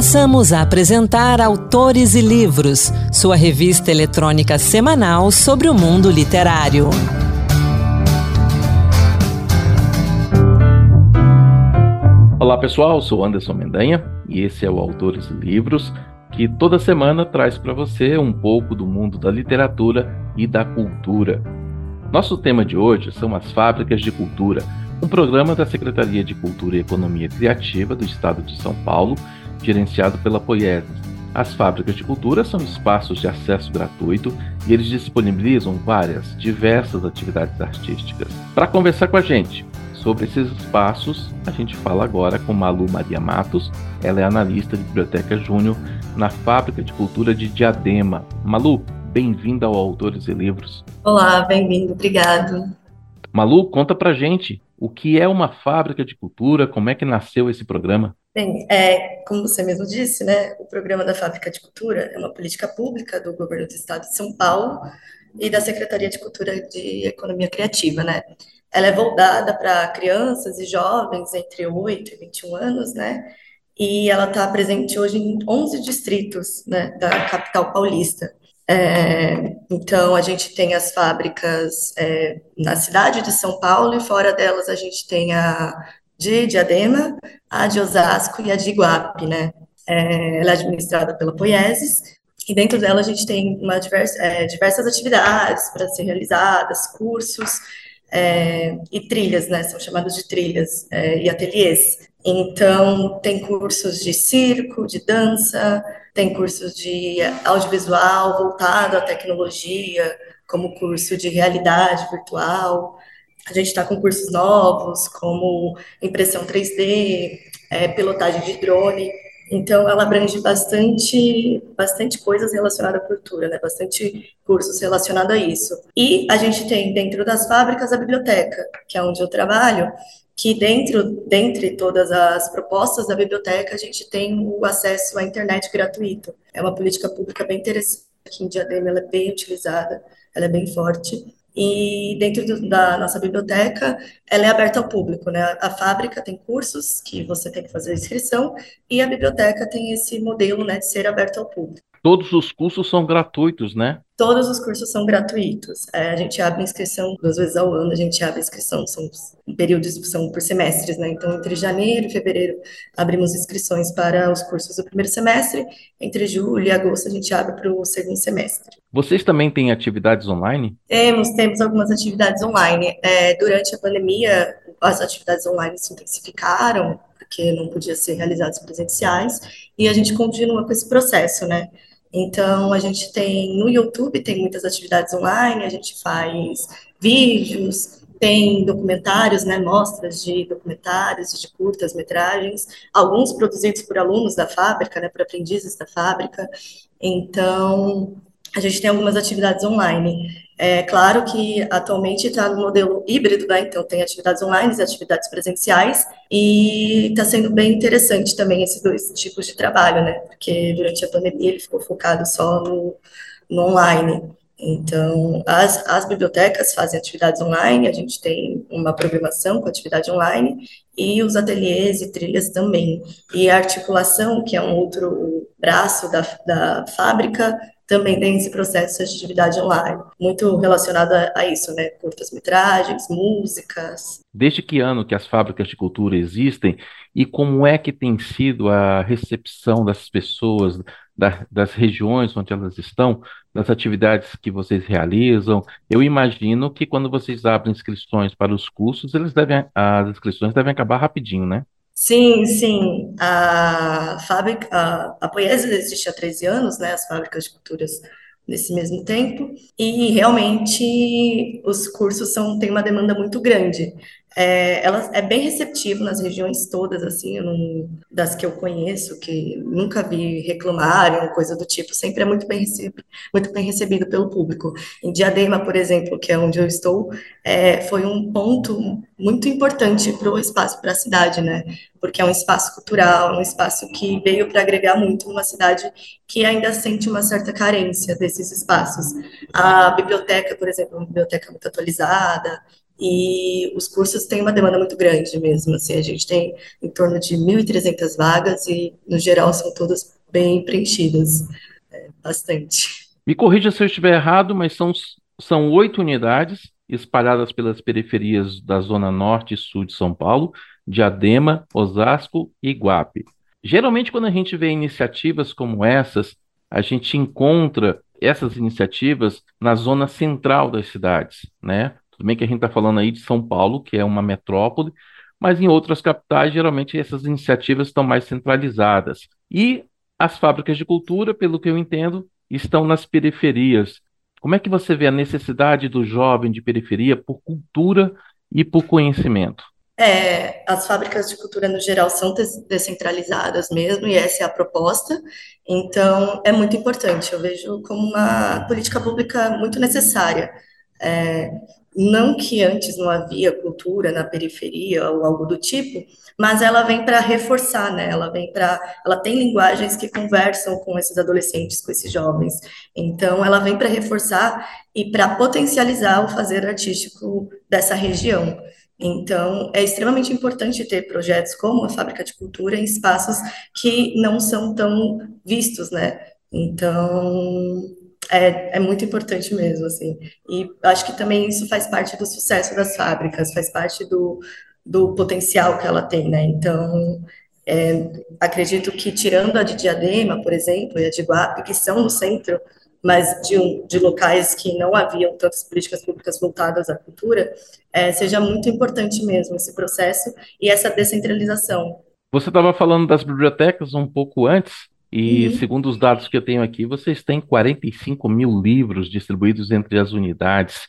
Passamos a apresentar Autores e Livros, sua revista eletrônica semanal sobre o mundo literário. Olá pessoal, sou Anderson Mendanha e esse é o Autores e Livros, que toda semana traz para você um pouco do mundo da literatura e da cultura. Nosso tema de hoje são as fábricas de cultura, um programa da Secretaria de Cultura e Economia Criativa do Estado de São Paulo, gerenciado pela Poieses. As fábricas de cultura são espaços de acesso gratuito e eles disponibilizam várias, diversas atividades artísticas. Para conversar com a gente sobre esses espaços, a gente fala agora com Malu Maria Matos. Ela é analista de biblioteca júnior na Fábrica de Cultura de Diadema. Malu, bem-vinda ao Autores e Livros. Olá, bem-vindo, obrigado. Malu, conta pra gente o que é uma fábrica de cultura, como é que nasceu esse programa? Bem, é, como você mesmo disse, né, o programa da Fábrica de Cultura é uma política pública do governo do estado de São Paulo e da Secretaria de Cultura de Economia Criativa, né? Ela é voltada para crianças e jovens entre 8 e 21 anos, né? E ela está presente hoje em 11 distritos, né, da capital paulista. É, então, a gente tem as fábricas é, na cidade de São Paulo e fora delas a gente tem a de Diadema, a de Osasco e a de Iguape, né? É, ela é administrada pela Poieses e dentro dela a gente tem uma diversa, é, diversas atividades para ser realizadas, cursos é, e trilhas, né? São chamados de trilhas é, e ateliês. Então, tem cursos de circo, de dança, tem cursos de audiovisual voltado à tecnologia, como curso de realidade virtual. A gente está com cursos novos, como impressão 3D, é, pilotagem de drone. Então, ela abrange bastante, bastante coisas relacionadas à cultura, né? Bastante cursos relacionados a isso. E a gente tem dentro das fábricas a biblioteca, que é onde eu trabalho, que dentro, dentre todas as propostas da biblioteca, a gente tem o acesso à internet gratuito. É uma política pública bem interessante, aqui em Diadema ela é bem utilizada, ela é bem forte. E dentro do, da nossa biblioteca, ela é aberta ao público, né? A fábrica tem cursos que você tem que fazer inscrição e a biblioteca tem esse modelo, né, de ser aberta ao público. Todos os cursos são gratuitos, né? Todos os cursos são gratuitos. É, a gente abre inscrição duas vezes ao ano, a gente abre inscrição, são períodos, são por semestres, né? Então, entre janeiro e fevereiro, abrimos inscrições para os cursos do primeiro semestre, entre julho e agosto, a gente abre para o segundo semestre. Vocês também têm atividades online? Temos, temos algumas atividades online. É, durante a pandemia, as atividades online se intensificaram, porque não podia ser realizadas presenciais, e a gente continua com esse processo, né? Então, a gente tem no YouTube, tem muitas atividades online, a gente faz vídeos, tem documentários, né, mostras de documentários, de curtas metragens, alguns produzidos por alunos da fábrica, né, por aprendizes da fábrica. Então, a gente tem algumas atividades online. É claro que atualmente está no modelo híbrido, né? Então tem atividades online e atividades presenciais, e está sendo bem interessante também esses dois tipos de trabalho, né? Porque durante a pandemia ele ficou focado só no, no online. Então, as, as bibliotecas fazem atividades online, a gente tem uma programação com atividade online, e os ateliês e trilhas também. E a articulação, que é um outro braço da, da fábrica, também tem esse processo de atividade online, muito relacionado a, a isso, né? Curtas-metragens, músicas. Desde que ano que as fábricas de cultura existem e como é que tem sido a recepção das pessoas, da, das regiões onde elas estão, das atividades que vocês realizam? Eu imagino que quando vocês abrem inscrições para os cursos, eles devem, as inscrições devem acabar rapidinho, né? Sim, sim. A fábrica, a, a Poiesis existe há 13 anos, né? As fábricas de culturas nesse mesmo tempo, e realmente os cursos são, têm uma demanda muito grande. É, ela é bem receptiva nas regiões todas, assim, não, das que eu conheço, que nunca vi reclamarem, coisa do tipo, sempre é muito bem recebido, muito bem recebido pelo público. Em Diadema, por exemplo, que é onde eu estou, é, foi um ponto muito importante para o espaço, para a cidade, né? Porque é um espaço cultural, um espaço que veio para agregar muito numa cidade que ainda sente uma certa carência desses espaços. A biblioteca, por exemplo, é uma biblioteca muito atualizada, e os cursos têm uma demanda muito grande mesmo, assim, a gente tem em torno de 1.300 vagas e, no geral, são todas bem preenchidas, é, bastante. Me corrija se eu estiver errado, mas são, são oito unidades espalhadas pelas periferias da Zona Norte e Sul de São Paulo, Diadema, Osasco e Iguape. Geralmente, quando a gente vê iniciativas como essas, a gente encontra essas iniciativas na zona central das cidades, né? Tudo bem que a gente está falando aí de São Paulo, que é uma metrópole, mas em outras capitais, geralmente essas iniciativas estão mais centralizadas. E as fábricas de cultura, pelo que eu entendo, estão nas periferias. Como é que você vê a necessidade do jovem de periferia por cultura e por conhecimento? É, as fábricas de cultura, no geral, são descentralizadas mesmo, e essa é a proposta. Então, é muito importante. Eu vejo como uma política pública muito necessária. É, não que antes não havia cultura na periferia ou algo do tipo, mas ela vem para reforçar, né? Ela vem para, ela tem linguagens que conversam com esses adolescentes, com esses jovens. Então, ela vem para reforçar e para potencializar o fazer artístico dessa região. Então, é extremamente importante ter projetos como a Fábrica de Cultura em espaços que não são tão vistos, né? Então, é, é muito importante mesmo, assim. E acho que também isso faz parte do sucesso das fábricas, faz parte do, do potencial que ela tem, né? Então, é, acredito que tirando a de Diadema, por exemplo, e a de Guape, que são no centro mas de, um, de locais que não haviam tantas políticas públicas voltadas à cultura, é, seja muito importante mesmo esse processo e essa descentralização. Você estava falando das bibliotecas um pouco antes, e uhum. segundo os dados que eu tenho aqui, vocês têm 45 mil livros distribuídos entre as unidades.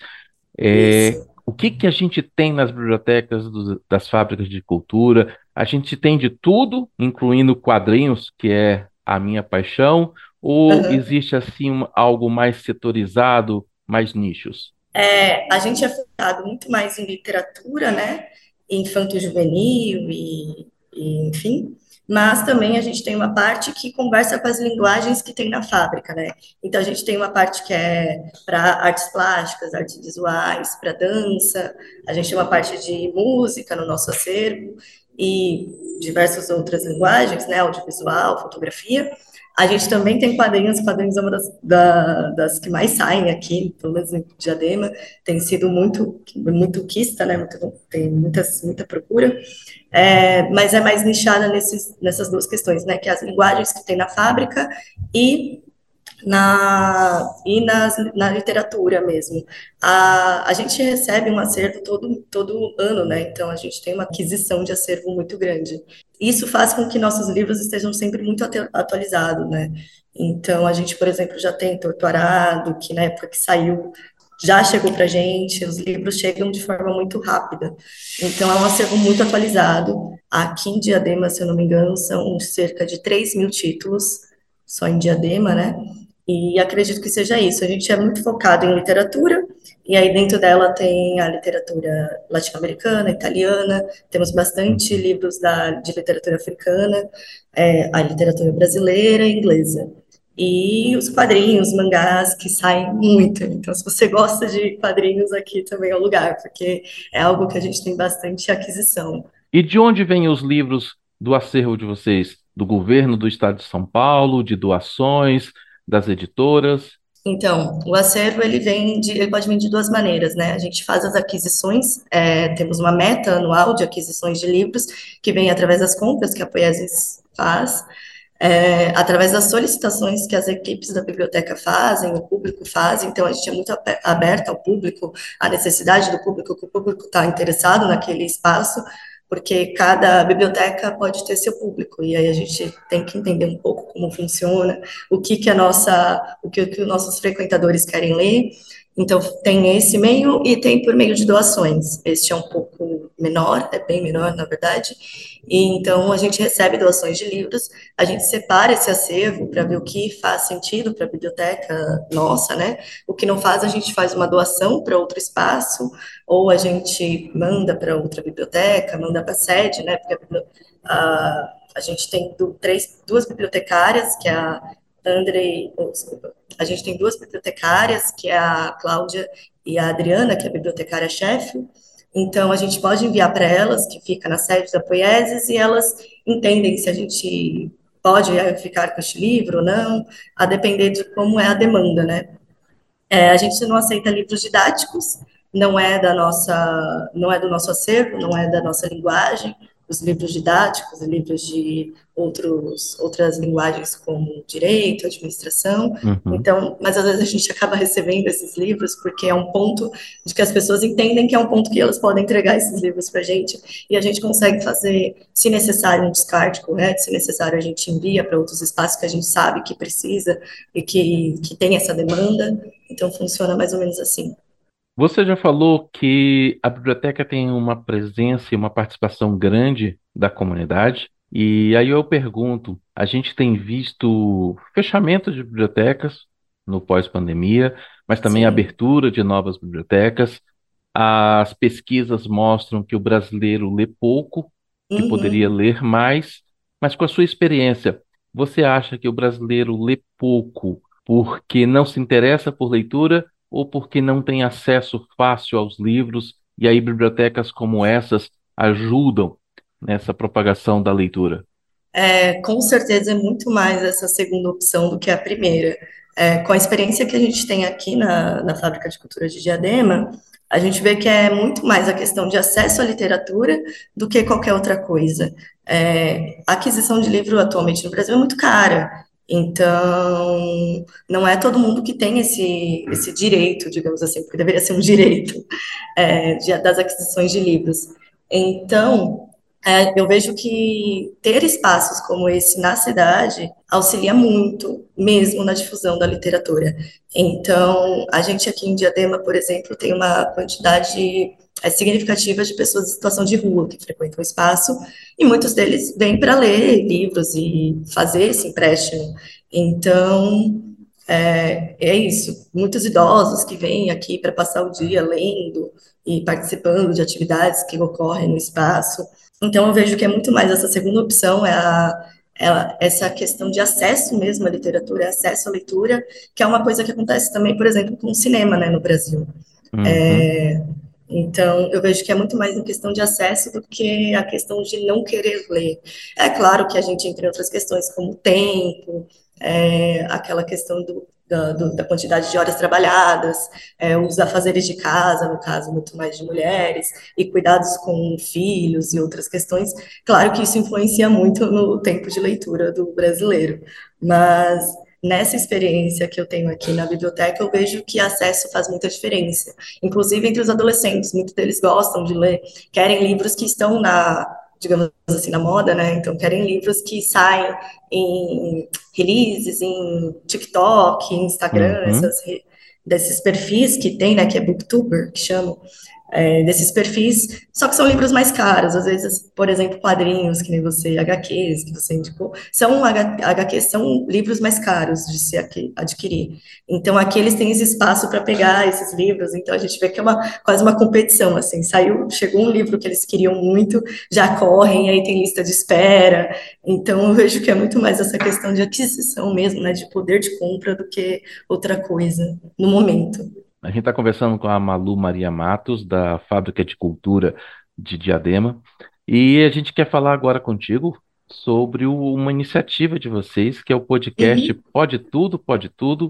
É, o que, que a gente tem nas bibliotecas do, das fábricas de cultura? A gente tem de tudo, incluindo quadrinhos, que é a minha paixão, ou uhum. existe assim algo mais setorizado, mais nichos? É, a gente é focado muito mais em literatura, né? Infanto-juvenil e, e, enfim. Mas também a gente tem uma parte que conversa com as linguagens que tem na fábrica, né? Então a gente tem uma parte que é para artes plásticas, artes visuais, para dança. A gente tem uma parte de música no nosso acervo e diversas outras linguagens, né? Audiovisual, fotografia. A gente também tem quadrinhos, quadrinhos é uma das, da, das que mais saem aqui, pelo menos em Diadema, tem sido muito, muito quista, né, muito, tem muitas, muita procura, é, mas é mais nichada nesses, nessas duas questões, né, que é as linguagens que tem na fábrica e na, e nas, na literatura mesmo. A, a gente recebe um acervo todo, todo ano, né? Então a gente tem uma aquisição de acervo muito grande. Isso faz com que nossos livros estejam sempre muito atualizados, né? Então a gente, por exemplo, já tem Torturado, que na época que saiu já chegou para gente, os livros chegam de forma muito rápida. Então, é um acervo muito atualizado. Aqui em Diadema, se eu não me engano, são cerca de 3 mil títulos, só em Diadema, né? E acredito que seja isso. A gente é muito focado em literatura, e aí dentro dela tem a literatura latino-americana, italiana, temos bastante livros da, de literatura africana, é, a literatura brasileira e inglesa. E os quadrinhos, mangás, que saem muito. Então, se você gosta de quadrinhos, aqui também é o lugar, porque é algo que a gente tem bastante aquisição. E de onde vêm os livros do acervo de vocês? Do governo do estado de São Paulo, de doações? Das editoras? Então, o acervo ele vem de, ele pode vir de duas maneiras, né? A gente faz as aquisições, é, temos uma meta anual de aquisições de livros que vem através das compras que a Poesis faz, é, através das solicitações que as equipes da biblioteca fazem, o público faz, então a gente é muito aberto ao público, à necessidade do público, que o público está interessado naquele espaço, porque cada biblioteca pode ter seu público e aí a gente tem que entender um pouco como funciona, o que que a nossa, o que, que os nossos frequentadores querem ler então, tem esse meio e tem por meio de doações. Este é um pouco menor, é bem menor, na verdade. E então, a gente recebe doações de livros, a gente separa esse acervo para ver o que faz sentido para a biblioteca nossa, né? O que não faz, a gente faz uma doação para outro espaço, ou a gente manda para outra biblioteca, manda para a sede, né? Porque a, a, a gente tem do, três, duas bibliotecárias, que é a Andrei, oh, a gente tem duas bibliotecárias, que é a Cláudia e a Adriana, que é a bibliotecária-chefe, Então, a gente pode enviar para elas, que fica na sede da Poieses, e elas entendem se a gente pode ficar com este livro ou não, a depender de como é a demanda, né? É, a gente não aceita livros didáticos, não é da nossa, não é do nosso acervo, não é da nossa linguagem, os livros didáticos, livros de outros, outras linguagens como direito, administração. Uhum. Então, mas às vezes a gente acaba recebendo esses livros porque é um ponto de que as pessoas entendem que é um ponto que elas podem entregar esses livros para a gente e a gente consegue fazer, se necessário, um descarte correto, se necessário a gente envia para outros espaços que a gente sabe que precisa e que, que tem essa demanda. Então funciona mais ou menos assim. Você já falou que a biblioteca tem uma presença e uma participação grande da comunidade, e aí eu pergunto: a gente tem visto fechamento de bibliotecas no pós-pandemia, mas também Sim. abertura de novas bibliotecas. As pesquisas mostram que o brasileiro lê pouco, que Uhum. poderia ler mais, mas com a sua experiência, você acha que o brasileiro lê pouco porque não se interessa por leitura ou porque não tem acesso fácil aos livros, e aí bibliotecas como essas ajudam nessa propagação da leitura? É, com certeza é muito mais essa segunda opção do que a primeira. É, com a experiência que a gente tem aqui na, na Fábrica de Cultura de Diadema, a gente vê que é muito mais a questão de acesso à literatura do que qualquer outra coisa. É, a aquisição de livro atualmente no Brasil é muito cara. Então, não é todo mundo que tem esse, esse direito, digamos assim, porque deveria ser um direito é, de, das aquisições de livros. Então, é, eu vejo que ter espaços como esse na cidade auxilia muito, mesmo na difusão da literatura. Então, a gente aqui em Diadema, por exemplo, tem uma quantidade é, significativa de pessoas em situação de rua que frequentam o espaço, e muitos deles vêm para ler livros e fazer esse empréstimo. Então, é, é isso. Muitos idosos que vêm aqui para passar o dia lendo e participando de atividades que ocorrem no espaço. Então, eu vejo que é muito mais essa segunda opção, é, a, é essa questão de acesso mesmo à literatura, acesso à leitura, que é uma coisa que acontece também, por exemplo, com o cinema, né, no Brasil. Uhum. É, então, eu vejo que é muito mais em questão de acesso do que a questão de não querer ler. É claro que a gente, entre outras questões, como tempo, é, aquela questão do, da, do, da, quantidade de horas trabalhadas, é, os afazeres de casa, no caso, muito mais de mulheres, e cuidados com filhos e outras questões. Claro que isso influencia muito no tempo de leitura do brasileiro, mas nessa experiência que eu tenho aqui na biblioteca, eu vejo que acesso faz muita diferença, inclusive entre os adolescentes. Muitos deles gostam de ler, querem livros que estão na digamos assim, na moda, né? Então, querem livros que saem em releases, em TikTok, Instagram, uhum. essas, desses perfis que tem, né? Que é Booktuber, que chamam é, desses perfis, só que são livros mais caros, às vezes, por exemplo, quadrinhos, que nem você, HQs, que você indicou, são HQs são livros mais caros de se adquirir. Então, aqui eles têm esse espaço para pegar esses livros, então a gente vê que é uma, quase uma competição, assim, saiu, chegou um livro que eles queriam muito, já correm, aí tem lista de espera, então eu vejo que é muito mais essa questão de aquisição mesmo, né, de poder de compra do que outra coisa, no momento. A gente está conversando com a Malu Maria Matos, da Fábrica de Cultura de Diadema, e a gente quer falar agora contigo sobre o- uma iniciativa de vocês, que é o podcast Uhum. Pode Tudo, Pode Tudo.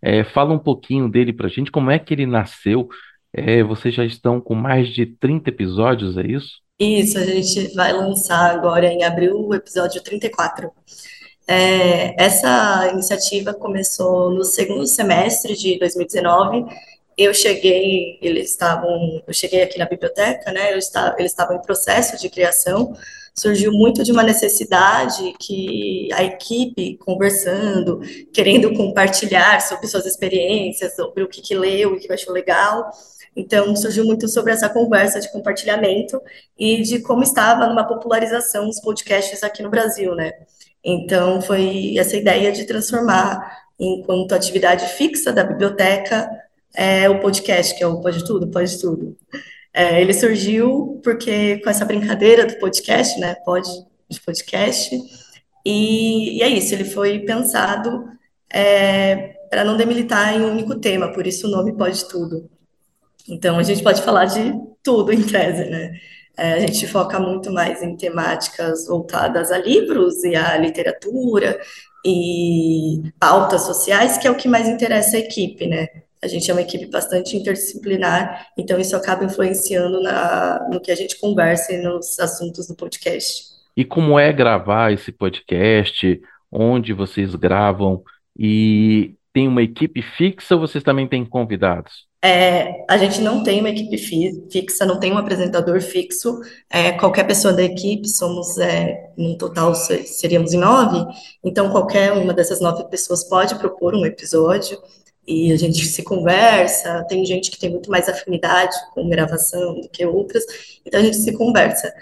É, fala um pouquinho dele para a gente, como é que ele nasceu. É, vocês já estão com mais de 30 episódios, é isso? Isso, a gente vai lançar agora em abril o episódio 34. É, essa iniciativa começou no segundo semestre de 2019. Eu cheguei, eles estavam, eu cheguei aqui na biblioteca, né? Eu estava, eles estavam em processo de criação. Surgiu muito de uma necessidade que a equipe conversando, querendo compartilhar sobre suas experiências, sobre o que, que leu, o que achou legal. Então, surgiu muito sobre essa conversa de compartilhamento e de como estava numa popularização os podcasts aqui no Brasil, né? Então, foi essa ideia de transformar, enquanto atividade fixa da biblioteca, é, o podcast, que é o Pode Tudo, Pode Tudo. É, ele surgiu porque, com essa brincadeira do podcast, né, pode, de podcast, e, e é isso, ele foi pensado é, para não demilitar em um único tema, por isso o nome Pode Tudo. Então, a gente pode falar de tudo em tese, né? É, a gente foca muito mais em temáticas voltadas a livros e à literatura e pautas sociais, que é o que mais interessa a equipe, né? A gente é uma equipe bastante interdisciplinar, então isso acaba influenciando na, no que a gente conversa e nos assuntos do podcast. E como é gravar esse podcast? Onde vocês gravam? E tem uma equipe fixa ou vocês também têm convidados? É, a gente não tem uma equipe fixa, não tem um apresentador fixo. É, qualquer pessoa da equipe, somos, é, no total, seríamos em nove, então qualquer uma dessas nove pessoas pode propor um episódio e a gente se conversa. Tem gente que tem muito mais afinidade com gravação do que outras, então a gente se conversa.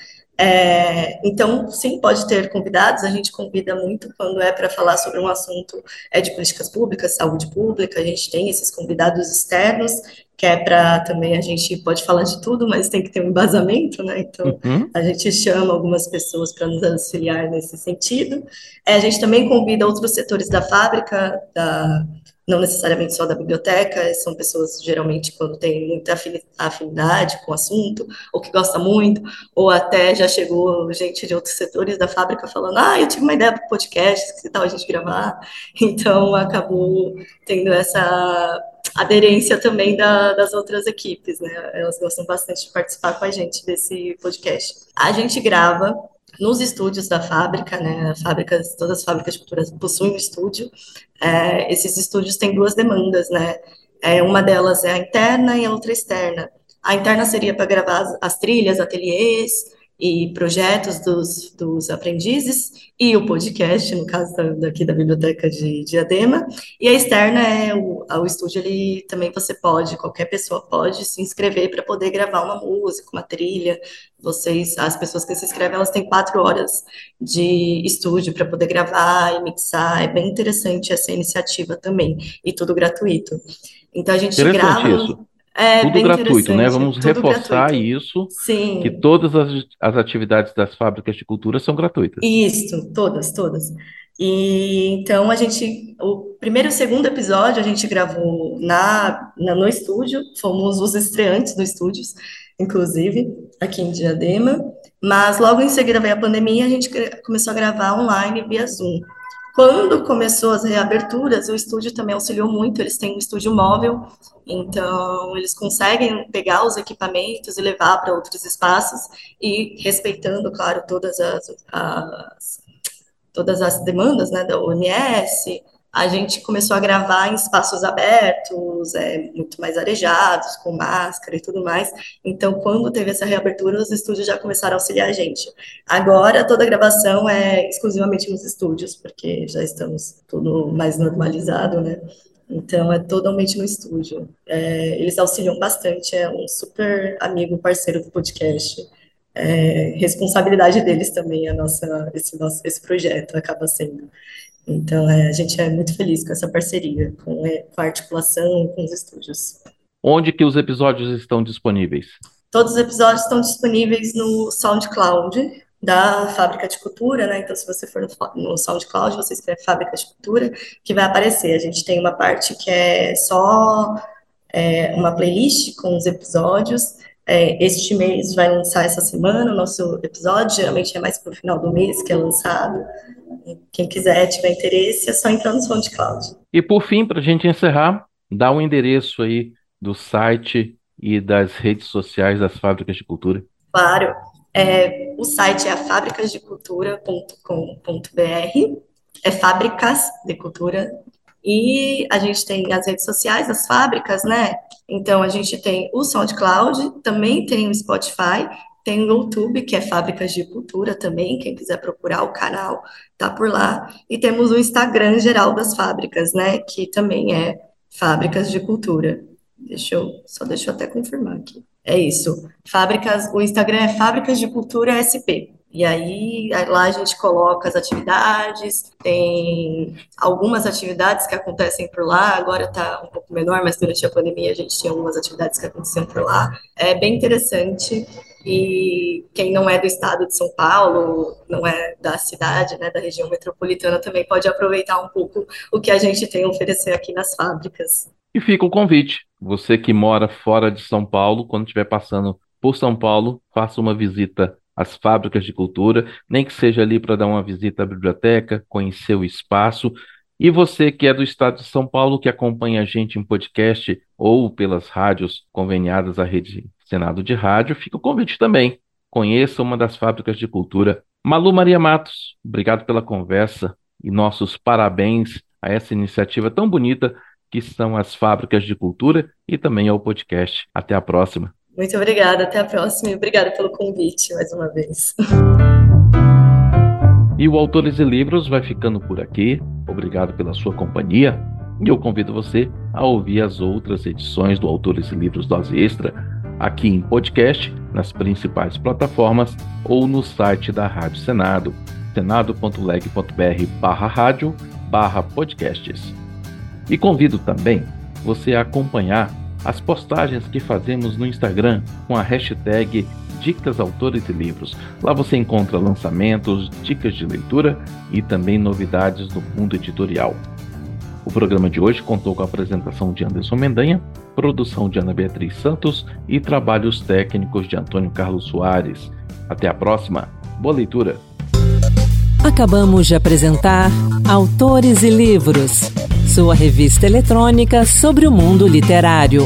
É, então, sim, pode ter convidados, a gente convida muito quando é para falar sobre um assunto é, de políticas públicas, saúde pública, a gente tem esses convidados externos, que é para também, a gente pode falar de tudo, mas tem que ter um embasamento, né? Então, uhum. a gente chama algumas pessoas para nos auxiliar nesse sentido. É, a gente também convida outros setores da fábrica, da não necessariamente só da biblioteca, são pessoas geralmente quando tem muita afinidade com o assunto, ou que gosta muito, ou até já chegou gente de outros setores da fábrica falando, ah, eu tive uma ideia para o podcast, que tal a gente gravar? Então, acabou tendo essa aderência também da, das outras equipes, né? Elas gostam bastante de participar com a gente desse podcast. A gente grava nos estúdios da fábrica, né? Fábricas, todas as fábricas de cultura possuem um estúdio. É, esses estúdios têm duas demandas, né? É, uma delas é a interna e a outra externa. A interna seria para gravar as, as trilhas, ateliês, e projetos dos, dos aprendizes, e o podcast, no caso da, daqui da Biblioteca de Diadema, e a externa é o, o estúdio, ele também você pode, qualquer pessoa pode se inscrever para poder gravar uma música, uma trilha, vocês, as pessoas que se inscrevem, elas têm quatro horas de estúdio para poder gravar e mixar, é bem interessante essa iniciativa também, e tudo gratuito. Então a gente grava... Isso. É, tudo gratuito, né? Vamos reforçar gratuito. isso, Sim. que todas as, as atividades das fábricas de cultura são gratuitas. Isso, todas, todas. E então a gente, o primeiro e o segundo episódio a gente gravou na, na, no estúdio, fomos os estreantes no estúdios, inclusive, aqui em Diadema, mas logo em seguida veio a pandemia, a gente começou a gravar online via Zoom. Quando começou as reaberturas, o estúdio também auxiliou muito, eles têm um estúdio móvel, então eles conseguem pegar os equipamentos e levar para outros espaços e respeitando, claro, todas as, as todas as demandas né, da OMS, a gente começou a gravar em espaços abertos, é, muito mais arejados, com máscara e tudo mais. Então, quando teve essa reabertura, os estúdios já começaram a auxiliar a gente. Agora, toda a gravação é exclusivamente nos estúdios, porque já estamos tudo mais normalizado, né? Então, é totalmente no estúdio. É, eles auxiliam bastante, é um super amigo, parceiro do podcast. É, responsabilidade deles também, a nossa, esse, nosso, esse projeto acaba sendo. Então, é, a gente é muito feliz com essa parceria, com, é, com a articulação com os estúdios. Onde que os episódios estão disponíveis? Todos os episódios estão disponíveis no SoundCloud da Fábrica de Cultura, né? Então, se você for no, no SoundCloud, você escreve Fábrica de Cultura, que vai aparecer. A gente tem uma parte que é só é, uma playlist com os episódios. É, este mês vai lançar essa semana o nosso episódio, geralmente é mais para o final do mês que é lançado. Quem quiser, tiver interesse, é só entrar no SoundCloud. E por fim, para a gente encerrar, dá o um endereço aí do site e das redes sociais das Fábricas de Cultura. Claro. É, o site é fabricasdecultura.com.br, é Fábricas de Cultura, e a gente tem as redes sociais, as fábricas, né? Então, a gente tem o SoundCloud, também tem o Spotify tem o YouTube, que é Fábricas de Cultura também, quem quiser procurar o canal tá por lá. E temos o Instagram geral das fábricas, né, que também é Fábricas de Cultura. Deixa eu, só deixa eu até confirmar aqui. É isso. Fábricas, o Instagram é Fábricas de Cultura SP. E aí, lá a gente coloca as atividades, tem algumas atividades que acontecem por lá, agora está um pouco menor, mas durante a pandemia a gente tinha algumas atividades que aconteciam por lá. É bem interessante e quem não é do estado de São Paulo, não é da cidade, né, da região metropolitana, também pode aproveitar um pouco o que a gente tem a oferecer aqui nas fábricas. E fica o convite, você que mora fora de São Paulo, quando estiver passando por São Paulo, faça uma visita às fábricas de cultura, nem que seja ali para dar uma visita à biblioteca, conhecer o espaço. E você que é do estado de São Paulo, que acompanha a gente em podcast ou pelas rádios conveniadas à rede Senado de Rádio, fica o convite também. Conheça uma das fábricas de cultura. Malu Maria Matos, obrigado pela conversa e nossos parabéns a essa iniciativa tão bonita que são as fábricas de cultura e também ao podcast. Até a próxima. Muito obrigada, até a próxima e obrigada pelo convite mais uma vez. E o Autores e Livros vai ficando por aqui. Obrigado pela sua companhia. E eu convido você a ouvir as outras edições do Autores e Livros Dose Extra aqui em podcast, nas principais plataformas ou no site da Rádio Senado, senado.leg.br barra rádio barra podcasts. E convido também você a acompanhar as postagens que fazemos no Instagram com a hashtag Dicas Autores e Livros. Lá você encontra lançamentos, dicas de leitura e também novidades do mundo editorial. O programa de hoje contou com a apresentação de Anderson Mendanha, produção de Ana Beatriz Santos e trabalhos técnicos de Antônio Carlos Soares. Até a próxima. Boa leitura! Acabamos de apresentar Autores e Livros, sua revista eletrônica sobre o mundo literário.